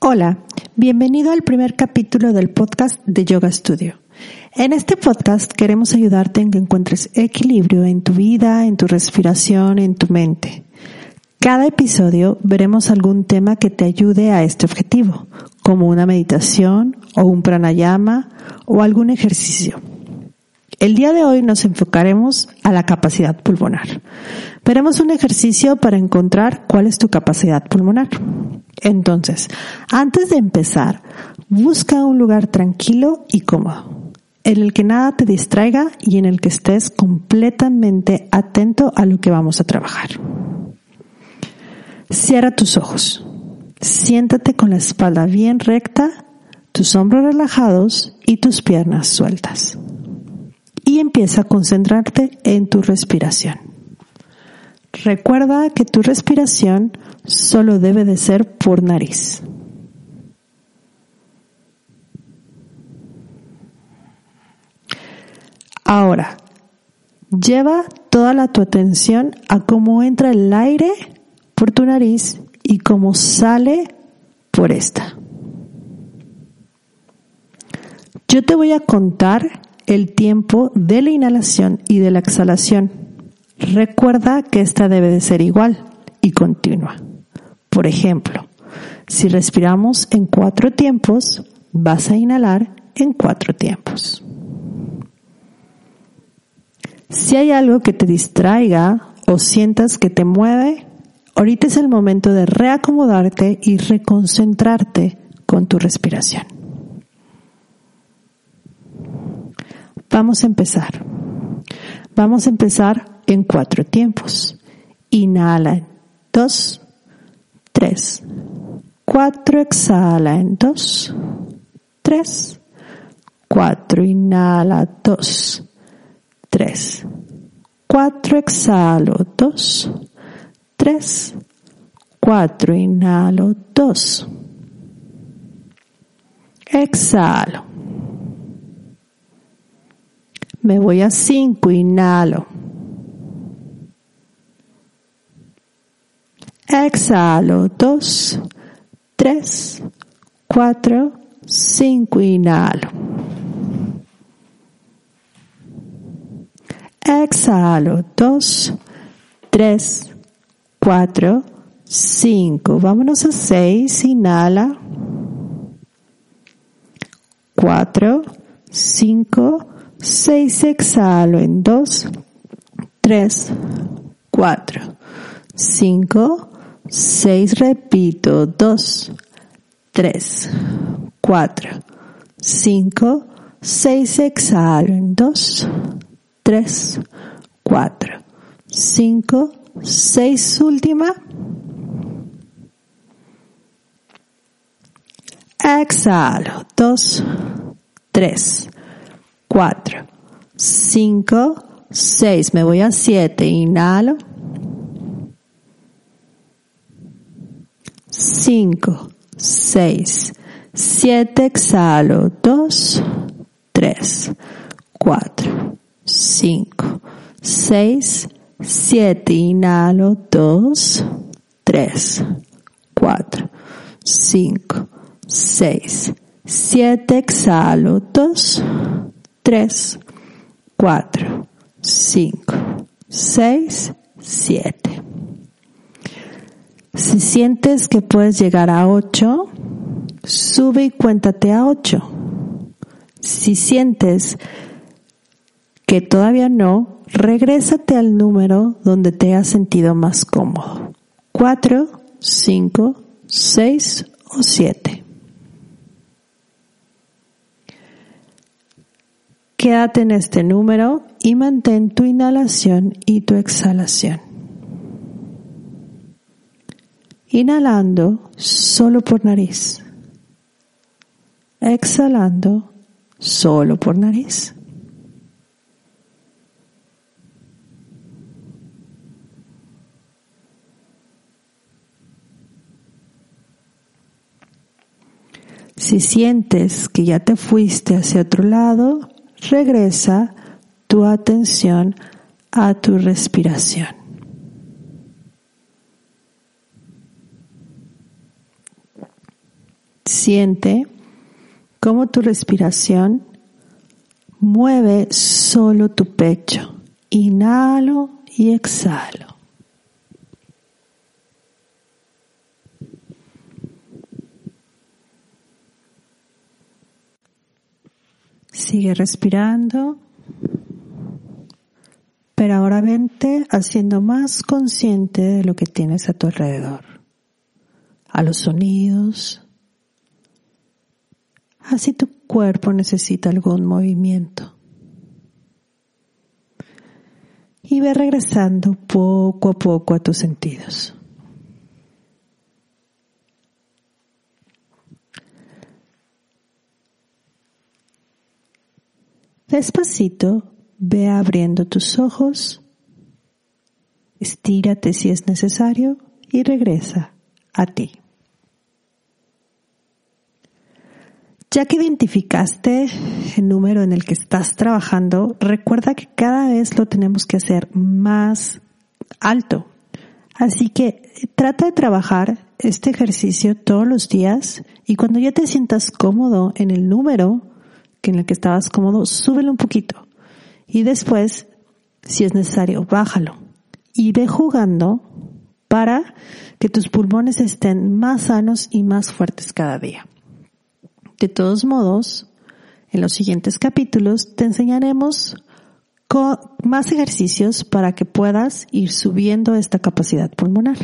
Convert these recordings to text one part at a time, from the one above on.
Hola, bienvenido al primer capítulo del podcast de Yoga Studio. En este podcast queremos ayudarte en que encuentres equilibrio en tu vida, en tu respiración, en tu mente. Cada episodio veremos algún tema que te ayude a este objetivo, como una meditación o un pranayama o algún ejercicio. El día de hoy nos enfocaremos a la capacidad pulmonar. Veremos un ejercicio para encontrar cuál es tu capacidad pulmonar. Entonces, antes de empezar, busca un lugar tranquilo y cómodo, en el que nada te distraiga y en el que estés completamente atento a lo que vamos a trabajar. Cierra tus ojos. Siéntate con la espalda bien recta, tus hombros relajados y tus piernas sueltas y empieza a concentrarte en tu respiración. Recuerda que tu respiración solo debe de ser por nariz. Ahora, lleva toda tu atención a cómo entra el aire por tu nariz y cómo sale por esta. Yo te voy a contar el tiempo de la inhalación y de la exhalación. Recuerda que esta debe de ser igual y continua. Por ejemplo, si respiramos en cuatro tiempos, vas a inhalar en cuatro tiempos. Si hay algo que te distraiga o sientas que te mueve, ahorita es el momento de reacomodarte y reconcentrarte con tu respiración. Vamos a empezar. Vamos a empezar en cuatro tiempos. Inhala dos, tres, cuatro, exhala en dos, tres, cuatro, inhala dos, tres, cuatro, exhalo dos, tres, cuatro, inhalo dos, exhalo me voy a 5, inhalo. Exhalo, 2, 3, 4, 5, inhalo. Exhalo, 2, 3, 4, 5. Vámonos a 6, inhala. 4, 5, 6 exhalo en 2, 3, 4, 5, 6 repito, 2, 3, 4, 5, 6 exhalo en 2, 3, 4, 5, 6 última. Exhalo, 2, 3, 4, 5, 6. Me voy a 7. Inhalo. 5, 6, 7. Exhalo. 2, 3, 4, 5, 6, 7. Inhalo. 2, 3, 4, 5, 6, 7. Exhalo. 2, 3, 4, 5, 6, 7. Si sientes que puedes llegar a 8, sube y cuéntate a 8. Si sientes que todavía no, regrésate al número donde te has sentido más cómodo. 4, 5, 6 o 7. Quédate en este número y mantén tu inhalación y tu exhalación. Inhalando solo por nariz. Exhalando solo por nariz. Si sientes que ya te fuiste hacia otro lado, regresa tu atención a tu respiración. Siente cómo tu respiración mueve solo tu pecho. Inhalo y exhalo. Sigue respirando, pero ahora vente haciendo más consciente de lo que tienes a tu alrededor, a los sonidos, así tu cuerpo necesita algún movimiento. Y ve regresando poco a poco a tus sentidos. Despacito, ve abriendo tus ojos, estírate si es necesario y regresa a ti. Ya que identificaste el número en el que estás trabajando, recuerda que cada vez lo tenemos que hacer más alto. Así que trata de trabajar este ejercicio todos los días y cuando ya te sientas cómodo en el número, que en el que estabas cómodo, súbelo un poquito. Y después, si es necesario, bájalo. Y ve jugando para que tus pulmones estén más sanos y más fuertes cada día. De todos modos, en los siguientes capítulos te enseñaremos más ejercicios para que puedas ir subiendo esta capacidad pulmonar.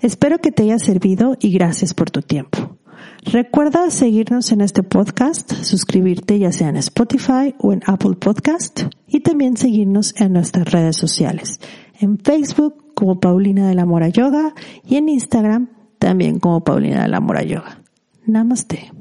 Espero que te haya servido y gracias por tu tiempo. Recuerda seguirnos en este podcast, suscribirte ya sea en Spotify o en Apple Podcast y también seguirnos en nuestras redes sociales, en Facebook como Paulina de la Mora Yoga y en Instagram también como Paulina de la Mora Yoga. Namaste.